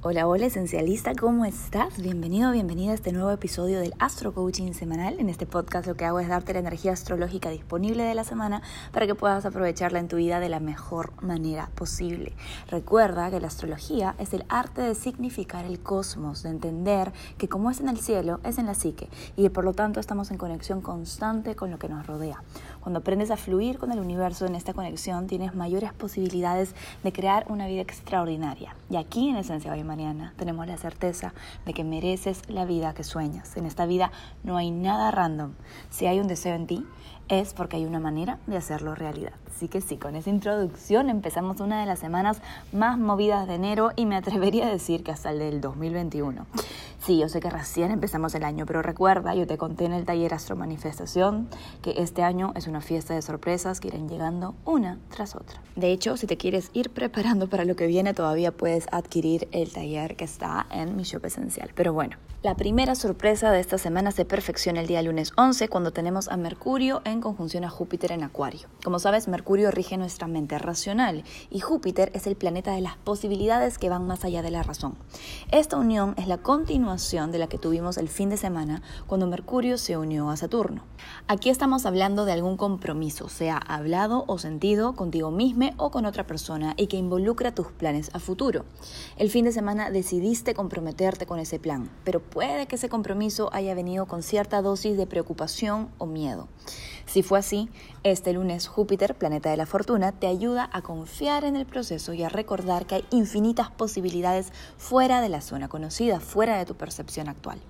Hola, hola esencialista, ¿cómo estás? Bienvenido, bienvenida a este nuevo episodio del Astro Coaching semanal. En este podcast lo que hago es darte la energía astrológica disponible de la semana para que puedas aprovecharla en tu vida de la mejor manera posible. Recuerda que la astrología es el arte de significar el cosmos, de entender que como es en el cielo, es en la psique y por lo tanto estamos en conexión constante con lo que nos rodea. Cuando aprendes a fluir con el universo en esta conexión, tienes mayores posibilidades de crear una vida extraordinaria. Y aquí en Esencia Mariana tenemos la certeza de que mereces la vida que sueñas. En esta vida no hay nada random. Si hay un deseo en ti, es porque hay una manera de hacerlo realidad. Así que sí, con esa introducción empezamos una de las semanas más movidas de enero y me atrevería a decir que hasta el del 2021. Sí, yo sé que recién empezamos el año, pero recuerda, yo te conté en el taller Astro Manifestación que este año es una fiesta de sorpresas que irán llegando una tras otra. De hecho, si te quieres ir preparando para lo que viene, todavía puedes adquirir el taller que está en mi shop esencial. Pero bueno, la primera sorpresa de esta semana se perfecciona el día lunes 11 cuando tenemos a Mercurio en conjunción a Júpiter en Acuario. Como sabes, Mercurio rige nuestra mente racional y Júpiter es el planeta de las posibilidades que van más allá de la razón. Esta unión es la continuación de la que tuvimos el fin de semana cuando Mercurio se unió a Saturno. Aquí estamos hablando de algún compromiso, sea hablado o sentido contigo mismo o con otra persona y que involucra tus planes a futuro. El fin de semana decidiste comprometerte con ese plan, pero puede que ese compromiso haya venido con cierta dosis de preocupación o miedo. Si fue así, este lunes Júpiter, planeta de la fortuna, te ayuda a confiar en el proceso y a recordar que hay infinitas posibilidades fuera de la zona conocida, fuera de tu percepción actual.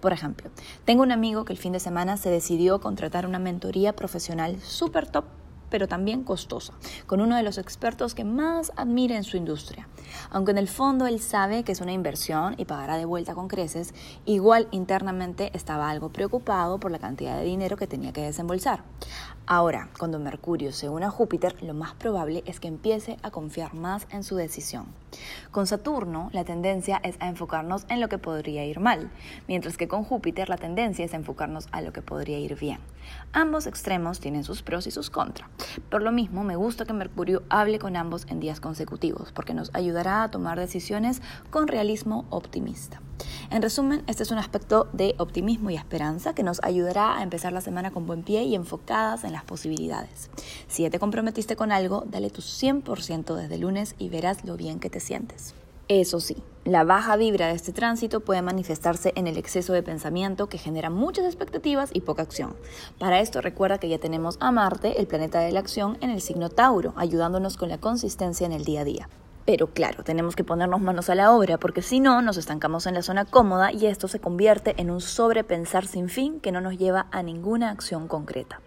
Por ejemplo, tengo un amigo que el fin de semana se decidió contratar una mentoría profesional súper top pero también costosa, con uno de los expertos que más admira en su industria. Aunque en el fondo él sabe que es una inversión y pagará de vuelta con creces, igual internamente estaba algo preocupado por la cantidad de dinero que tenía que desembolsar. Ahora, cuando Mercurio se une a Júpiter, lo más probable es que empiece a confiar más en su decisión. Con Saturno, la tendencia es a enfocarnos en lo que podría ir mal, mientras que con Júpiter la tendencia es a enfocarnos a lo que podría ir bien. Ambos extremos tienen sus pros y sus contras. Por lo mismo, me gusta que Mercurio hable con ambos en días consecutivos, porque nos ayudará a tomar decisiones con realismo optimista. En resumen, este es un aspecto de optimismo y esperanza que nos ayudará a empezar la semana con buen pie y enfocadas en las posibilidades. Si te comprometiste con algo, dale tu 100% desde lunes y verás lo bien que te sientes. Eso sí, la baja vibra de este tránsito puede manifestarse en el exceso de pensamiento que genera muchas expectativas y poca acción. Para esto recuerda que ya tenemos a Marte, el planeta de la acción, en el signo Tauro, ayudándonos con la consistencia en el día a día. Pero claro, tenemos que ponernos manos a la obra porque si no nos estancamos en la zona cómoda y esto se convierte en un sobrepensar sin fin que no nos lleva a ninguna acción concreta.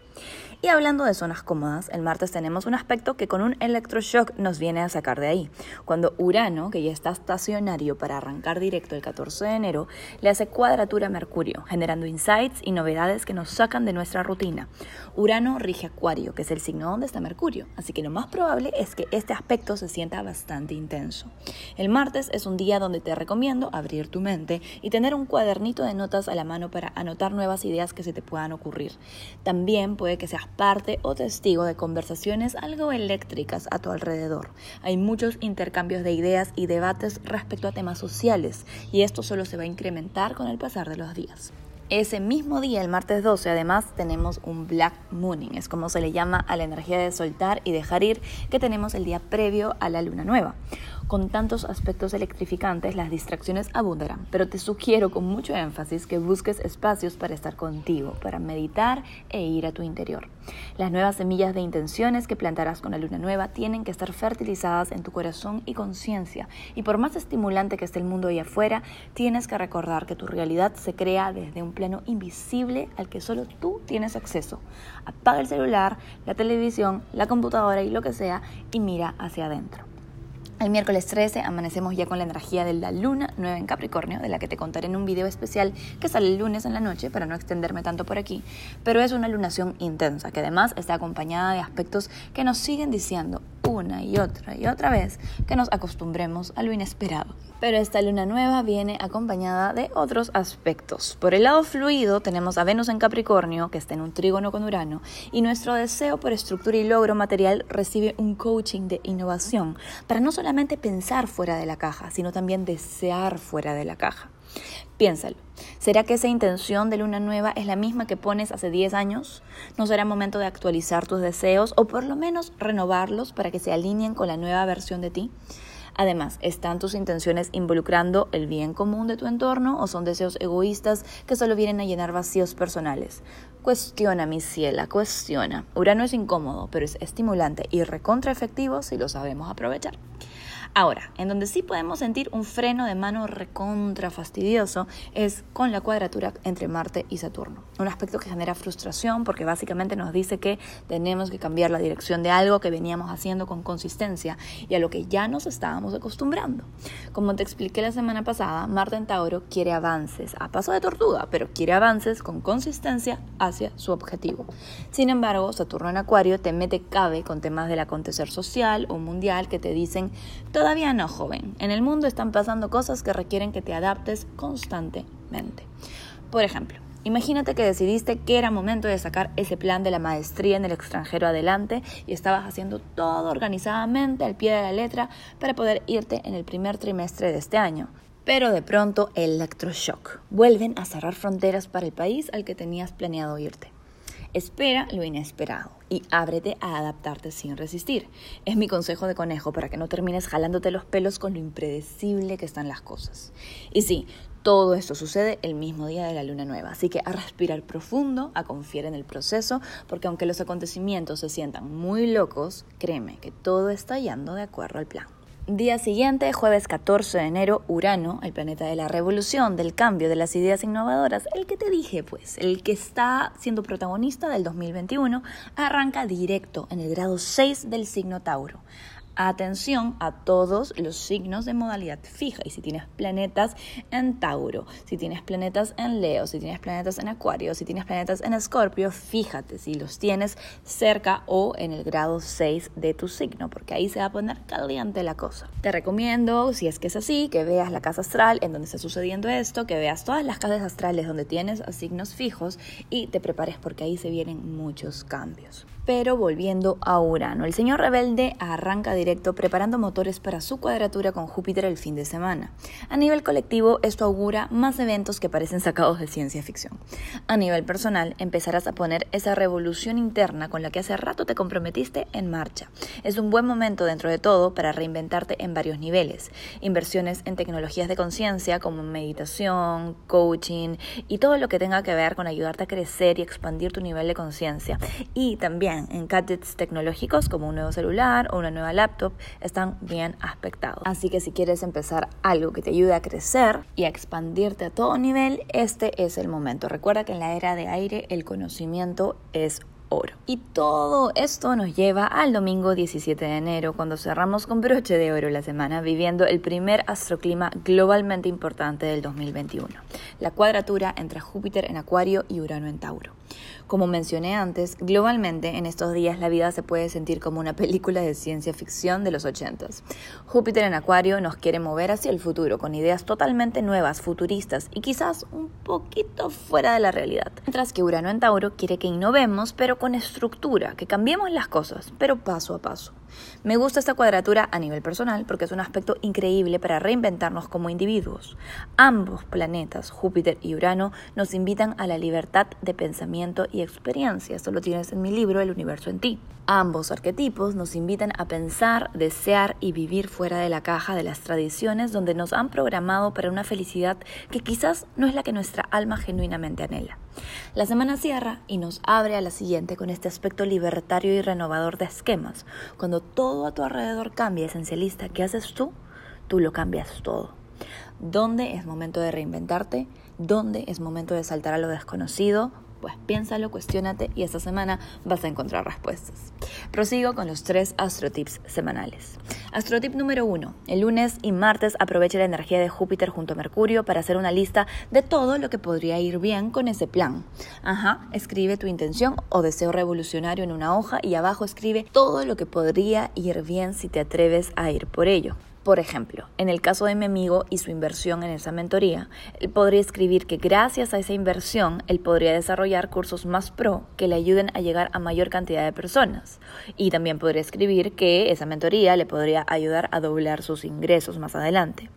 Y hablando de zonas cómodas, el martes tenemos un aspecto que con un electroshock nos viene a sacar de ahí. Cuando Urano, que ya está estacionario para arrancar directo el 14 de enero, le hace cuadratura a Mercurio, generando insights y novedades que nos sacan de nuestra rutina. Urano rige Acuario, que es el signo donde está Mercurio, así que lo más probable es que este aspecto se sienta bastante intenso. El martes es un día donde te recomiendo abrir tu mente y tener un cuadernito de notas a la mano para anotar nuevas ideas que se te puedan ocurrir. También puede que seas parte o testigo de conversaciones algo eléctricas a tu alrededor. Hay muchos intercambios de ideas y debates respecto a temas sociales y esto solo se va a incrementar con el pasar de los días. Ese mismo día, el martes 12, además tenemos un Black Mooning, es como se le llama a la energía de soltar y dejar ir que tenemos el día previo a la luna nueva. Con tantos aspectos electrificantes, las distracciones abundarán, pero te sugiero con mucho énfasis que busques espacios para estar contigo, para meditar e ir a tu interior. Las nuevas semillas de intenciones que plantarás con la luna nueva tienen que estar fertilizadas en tu corazón y conciencia, y por más estimulante que esté el mundo ahí afuera, tienes que recordar que tu realidad se crea desde un plano invisible al que solo tú tienes acceso. Apaga el celular, la televisión, la computadora y lo que sea y mira hacia adentro. El miércoles 13 amanecemos ya con la energía de la luna nueva en Capricornio, de la que te contaré en un video especial que sale el lunes en la noche para no extenderme tanto por aquí, pero es una lunación intensa que además está acompañada de aspectos que nos siguen diciendo una y otra y otra vez que nos acostumbremos a lo inesperado. Pero esta luna nueva viene acompañada de otros aspectos. Por el lado fluido tenemos a Venus en Capricornio, que está en un trígono con Urano, y nuestro deseo por estructura y logro material recibe un coaching de innovación para no solamente pensar fuera de la caja, sino también desear fuera de la caja. Piénsalo. ¿Será que esa intención de luna nueva es la misma que pones hace 10 años? ¿No será momento de actualizar tus deseos o por lo menos renovarlos para que se alineen con la nueva versión de ti? Además, ¿están tus intenciones involucrando el bien común de tu entorno o son deseos egoístas que solo vienen a llenar vacíos personales? Cuestiona, mi ciela, cuestiona. Urano es incómodo, pero es estimulante y recontra efectivo si lo sabemos aprovechar. Ahora, en donde sí podemos sentir un freno de mano recontra fastidioso es con la cuadratura entre Marte y Saturno. Un aspecto que genera frustración porque básicamente nos dice que tenemos que cambiar la dirección de algo que veníamos haciendo con consistencia y a lo que ya nos estábamos acostumbrando. Como te expliqué la semana pasada, Marte en Tauro quiere avances a paso de tortuga, pero quiere avances con consistencia hacia su objetivo. Sin embargo, Saturno en Acuario te mete cabe con temas del acontecer social o mundial que te dicen Todavía no, joven. En el mundo están pasando cosas que requieren que te adaptes constantemente. Por ejemplo, imagínate que decidiste que era momento de sacar ese plan de la maestría en el extranjero adelante y estabas haciendo todo organizadamente al pie de la letra para poder irte en el primer trimestre de este año. Pero de pronto, electroshock. Vuelven a cerrar fronteras para el país al que tenías planeado irte. Espera lo inesperado y ábrete a adaptarte sin resistir. Es mi consejo de conejo para que no termines jalándote los pelos con lo impredecible que están las cosas. Y sí, todo esto sucede el mismo día de la luna nueva, así que a respirar profundo, a confiar en el proceso, porque aunque los acontecimientos se sientan muy locos, créeme que todo está yendo de acuerdo al plan. Día siguiente, jueves 14 de enero, Urano, el planeta de la revolución, del cambio, de las ideas innovadoras, el que te dije, pues, el que está siendo protagonista del 2021, arranca directo en el grado 6 del signo Tauro atención a todos los signos de modalidad fija. Y si tienes planetas en Tauro, si tienes planetas en Leo, si tienes planetas en Acuario, si tienes planetas en Escorpio, fíjate si los tienes cerca o en el grado 6 de tu signo, porque ahí se va a poner caliente la cosa. Te recomiendo, si es que es así, que veas la casa astral en donde está sucediendo esto, que veas todas las casas astrales donde tienes signos fijos y te prepares porque ahí se vienen muchos cambios. Pero volviendo a Urano, el señor rebelde arranca directo preparando motores para su cuadratura con Júpiter el fin de semana. A nivel colectivo, esto augura más eventos que parecen sacados de ciencia ficción. A nivel personal, empezarás a poner esa revolución interna con la que hace rato te comprometiste en marcha. Es un buen momento dentro de todo para reinventarte en varios niveles. Inversiones en tecnologías de conciencia como meditación, coaching y todo lo que tenga que ver con ayudarte a crecer y expandir tu nivel de conciencia. Y también en gadgets tecnológicos como un nuevo celular o una nueva laptop están bien aspectados. Así que si quieres empezar algo que te ayude a crecer y a expandirte a todo nivel, este es el momento. Recuerda que en la era de aire el conocimiento es oro. Y todo esto nos lleva al domingo 17 de enero, cuando cerramos con broche de oro la semana, viviendo el primer astroclima globalmente importante del 2021, la cuadratura entre Júpiter en Acuario y Urano en Tauro. Como mencioné antes, globalmente en estos días la vida se puede sentir como una película de ciencia ficción de los 80 Júpiter en Acuario nos quiere mover hacia el futuro con ideas totalmente nuevas, futuristas y quizás un poquito fuera de la realidad. Mientras que Urano en Tauro quiere que innovemos, pero con estructura, que cambiemos las cosas, pero paso a paso. Me gusta esta cuadratura a nivel personal porque es un aspecto increíble para reinventarnos como individuos. Ambos planetas, Júpiter y Urano, nos invitan a la libertad de pensamiento y experiencia. Esto lo tienes en mi libro El universo en ti. Ambos arquetipos nos invitan a pensar, desear y vivir fuera de la caja de las tradiciones donde nos han programado para una felicidad que quizás no es la que nuestra alma genuinamente anhela. La semana cierra y nos abre a la siguiente con este aspecto libertario y renovador de esquemas. Cuando todo a tu alrededor cambia esencialista, ¿qué haces tú? Tú lo cambias todo. ¿Dónde es momento de reinventarte? ¿Dónde es momento de saltar a lo desconocido? Pues piénsalo, cuestionate y esta semana vas a encontrar respuestas. Prosigo con los tres astrotips semanales. Astrotip número uno. El lunes y martes aprovecha la energía de Júpiter junto a Mercurio para hacer una lista de todo lo que podría ir bien con ese plan. Ajá, escribe tu intención o deseo revolucionario en una hoja y abajo escribe todo lo que podría ir bien si te atreves a ir por ello. Por ejemplo, en el caso de mi amigo y su inversión en esa mentoría, él podría escribir que gracias a esa inversión él podría desarrollar cursos más pro que le ayuden a llegar a mayor cantidad de personas. Y también podría escribir que esa mentoría le podría ayudar a doblar sus ingresos más adelante.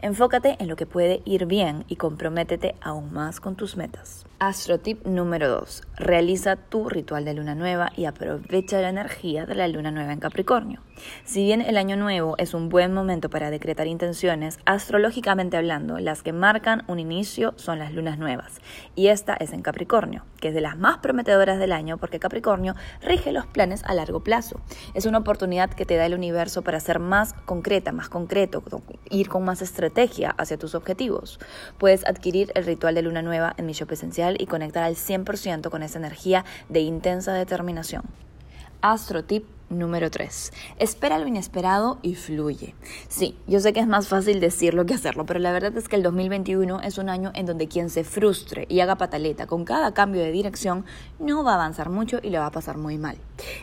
Enfócate en lo que puede ir bien y comprométete aún más con tus metas. Astrotip número 2. Realiza tu ritual de luna nueva y aprovecha la energía de la luna nueva en Capricornio. Si bien el año nuevo es un buen momento para decretar intenciones, astrológicamente hablando, las que marcan un inicio son las lunas nuevas. Y esta es en Capricornio, que es de las más prometedoras del año porque Capricornio rige los planes a largo plazo. Es una oportunidad que te da el universo para ser más concreta, más concreto, ir con más estrategia hacia tus objetivos. Puedes adquirir el ritual de luna nueva en mi shop esencial y conectar al 100% con esa energía de intensa determinación. Astro Tip número 3. Espera lo inesperado y fluye. Sí, yo sé que es más fácil decirlo que hacerlo, pero la verdad es que el 2021 es un año en donde quien se frustre y haga pataleta con cada cambio de dirección no va a avanzar mucho y le va a pasar muy mal.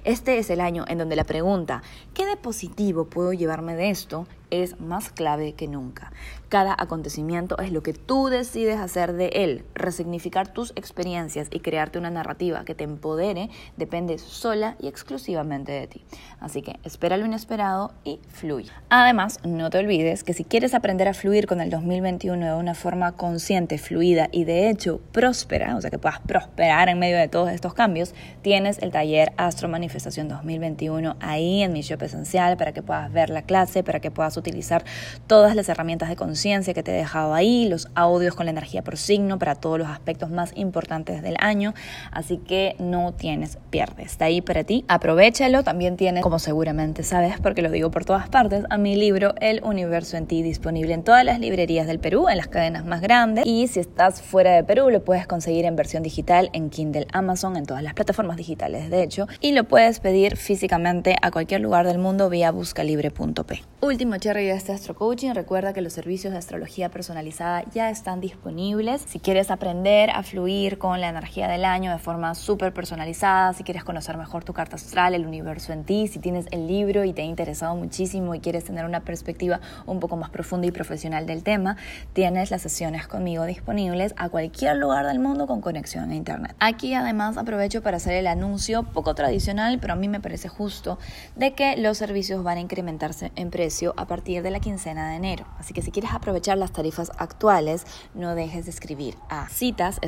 Este es el año en donde la pregunta, ¿qué de positivo puedo llevarme de esto? Es más clave que nunca. Cada acontecimiento es lo que tú decides hacer de él. Resignificar tus experiencias y crearte una narrativa que te empodere depende sola y exclusivamente de ti. Así que espera lo inesperado y fluye. Además, no te olvides que si quieres aprender a fluir con el 2021 de una forma consciente, fluida y de hecho próspera, o sea que puedas prosperar en medio de todos estos cambios, tienes el taller Astro Manifestación 2021 ahí en mi shop esencial para que puedas ver la clase, para que puedas utilizar todas las herramientas de conciencia que te he dejado ahí, los audios con la energía por signo para todos los aspectos más importantes del año. Así que no tienes pierde. Está ahí para ti. Aprovechalo. También tienes, como seguramente sabes, porque lo digo por todas partes, a mi libro El Universo en ti disponible en todas las librerías del Perú, en las cadenas más grandes. Y si estás fuera de Perú, lo puedes conseguir en versión digital en Kindle Amazon, en todas las plataformas digitales, de hecho. Y lo puedes pedir físicamente a cualquier lugar del mundo vía buscalibre.p. Último cherry de este Astro Coaching, recuerda que los servicios de astrología personalizada ya están disponibles. Si quieres aprender a fluir con la energía del año de forma súper personalizada, si quieres conocer mejor tu carta astral, el universo en ti, si tienes el libro y te ha interesado muchísimo y quieres tener una perspectiva un poco más profunda y profesional del tema, tienes las sesiones conmigo disponibles a cualquier lugar del mundo con conexión a internet. Aquí además aprovecho para hacer el anuncio poco tradicional, pero a mí me parece justo, de que los servicios van a incrementarse en precio a partir de la quincena de enero. Así que si quieres aprovechar las tarifas actuales, no dejes de escribir a citas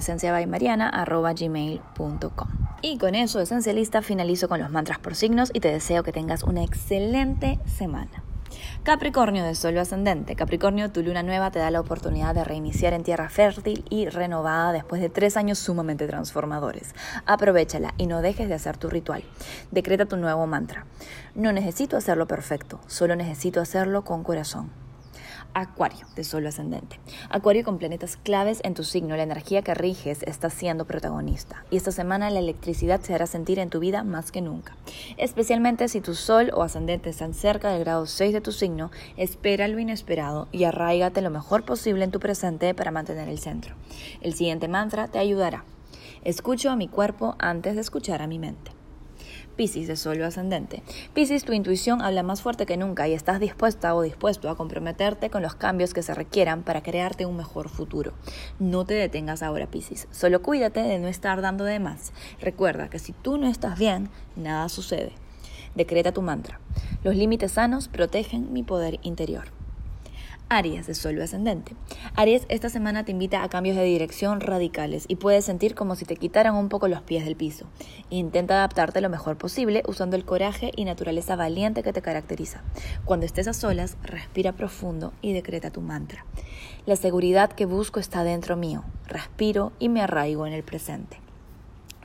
gmail.com Y con eso, esencialista, finalizo con los mantras por signos y te deseo que tengas una excelente semana. Capricornio de Sol ascendente. Capricornio, tu luna nueva te da la oportunidad de reiniciar en tierra fértil y renovada después de tres años sumamente transformadores. Aprovechala y no dejes de hacer tu ritual. Decreta tu nuevo mantra. No necesito hacerlo perfecto, solo necesito hacerlo con corazón. Acuario de Sol ascendente. Acuario con planetas claves en tu signo. La energía que riges está siendo protagonista. Y esta semana la electricidad se hará sentir en tu vida más que nunca. Especialmente si tu Sol o ascendente están cerca del grado 6 de tu signo, espera lo inesperado y arraigate lo mejor posible en tu presente para mantener el centro. El siguiente mantra te ayudará. Escucho a mi cuerpo antes de escuchar a mi mente. Piscis de Sol ascendente. Piscis, tu intuición habla más fuerte que nunca y estás dispuesta o dispuesto a comprometerte con los cambios que se requieran para crearte un mejor futuro. No te detengas ahora, Piscis. Solo cuídate de no estar dando de más. Recuerda que si tú no estás bien, nada sucede. Decreta tu mantra. Los límites sanos protegen mi poder interior. Aries de Sol ascendente. Aries, esta semana te invita a cambios de dirección radicales y puedes sentir como si te quitaran un poco los pies del piso. Intenta adaptarte lo mejor posible usando el coraje y naturaleza valiente que te caracteriza. Cuando estés a solas, respira profundo y decreta tu mantra. La seguridad que busco está dentro mío. Respiro y me arraigo en el presente.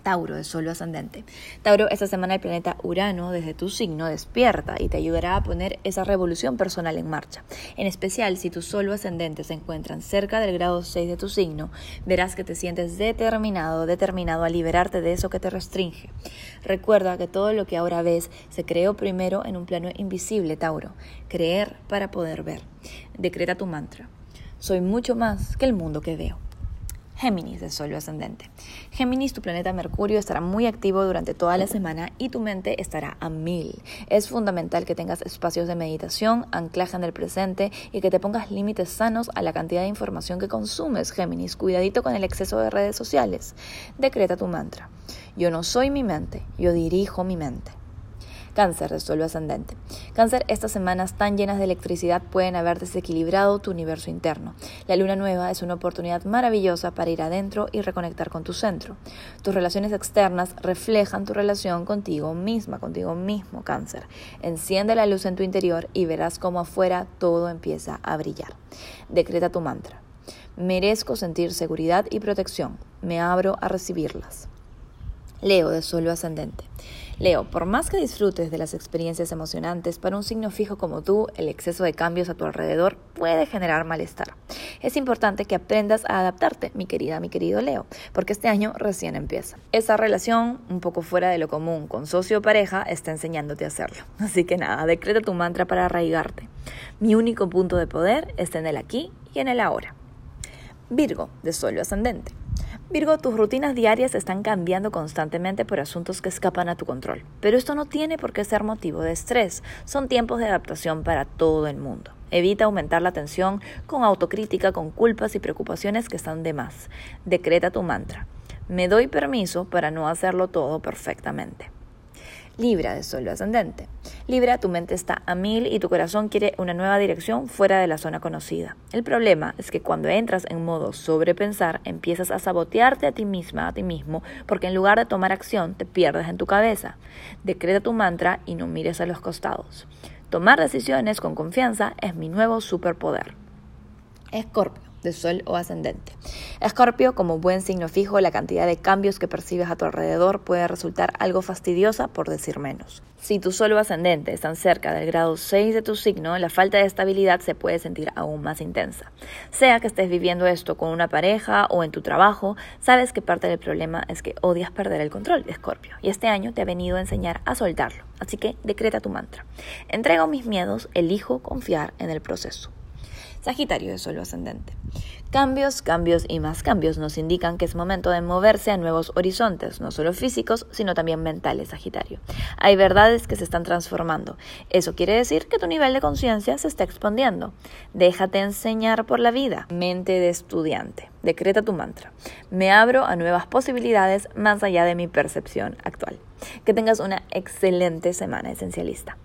Tauro de Sol ascendente. Tauro, esta semana el planeta Urano desde tu signo despierta y te ayudará a poner esa revolución personal en marcha. En especial, si tu Sol ascendente se encuentran cerca del grado 6 de tu signo, verás que te sientes determinado, determinado a liberarte de eso que te restringe. Recuerda que todo lo que ahora ves se creó primero en un plano invisible, Tauro. Creer para poder ver. Decreta tu mantra. Soy mucho más que el mundo que veo. Géminis de Sol ascendente. Géminis, tu planeta Mercurio estará muy activo durante toda la semana y tu mente estará a mil. Es fundamental que tengas espacios de meditación, anclaje en el presente y que te pongas límites sanos a la cantidad de información que consumes, Géminis. Cuidadito con el exceso de redes sociales. Decreta tu mantra. Yo no soy mi mente, yo dirijo mi mente. Cáncer de suelo ascendente. Cáncer, estas semanas tan llenas de electricidad pueden haber desequilibrado tu universo interno. La luna nueva es una oportunidad maravillosa para ir adentro y reconectar con tu centro. Tus relaciones externas reflejan tu relación contigo misma, contigo mismo, cáncer. Enciende la luz en tu interior y verás cómo afuera todo empieza a brillar. Decreta tu mantra. Merezco sentir seguridad y protección. Me abro a recibirlas. Leo de suelo ascendente. Leo, por más que disfrutes de las experiencias emocionantes, para un signo fijo como tú, el exceso de cambios a tu alrededor puede generar malestar. Es importante que aprendas a adaptarte, mi querida, mi querido Leo, porque este año recién empieza. Esa relación, un poco fuera de lo común con socio o pareja, está enseñándote a hacerlo. Así que nada, decreta tu mantra para arraigarte. Mi único punto de poder está en el aquí y en el ahora. Virgo, de suelo ascendente. Virgo, tus rutinas diarias están cambiando constantemente por asuntos que escapan a tu control, pero esto no tiene por qué ser motivo de estrés, son tiempos de adaptación para todo el mundo. Evita aumentar la tensión con autocrítica, con culpas y preocupaciones que están de más. Decreta tu mantra. Me doy permiso para no hacerlo todo perfectamente. Libra de Sol ascendente. Libra, tu mente está a mil y tu corazón quiere una nueva dirección fuera de la zona conocida. El problema es que cuando entras en modo sobrepensar, empiezas a sabotearte a ti misma, a ti mismo, porque en lugar de tomar acción, te pierdes en tu cabeza. Decreta tu mantra y no mires a los costados. Tomar decisiones con confianza es mi nuevo superpoder. Escorpio de Sol o ascendente. Escorpio, como buen signo fijo, la cantidad de cambios que percibes a tu alrededor puede resultar algo fastidiosa, por decir menos. Si tu Sol o ascendente están cerca del grado 6 de tu signo, la falta de estabilidad se puede sentir aún más intensa. Sea que estés viviendo esto con una pareja o en tu trabajo, sabes que parte del problema es que odias perder el control, Escorpio, y este año te ha venido a enseñar a soltarlo. Así que decreta tu mantra. Entrego mis miedos, elijo confiar en el proceso. Sagitario de suelo ascendente. Cambios, cambios y más cambios nos indican que es momento de moverse a nuevos horizontes, no solo físicos, sino también mentales, Sagitario. Hay verdades que se están transformando. Eso quiere decir que tu nivel de conciencia se está expandiendo. Déjate enseñar por la vida. Mente de estudiante. Decreta tu mantra. Me abro a nuevas posibilidades más allá de mi percepción actual. Que tengas una excelente semana esencialista.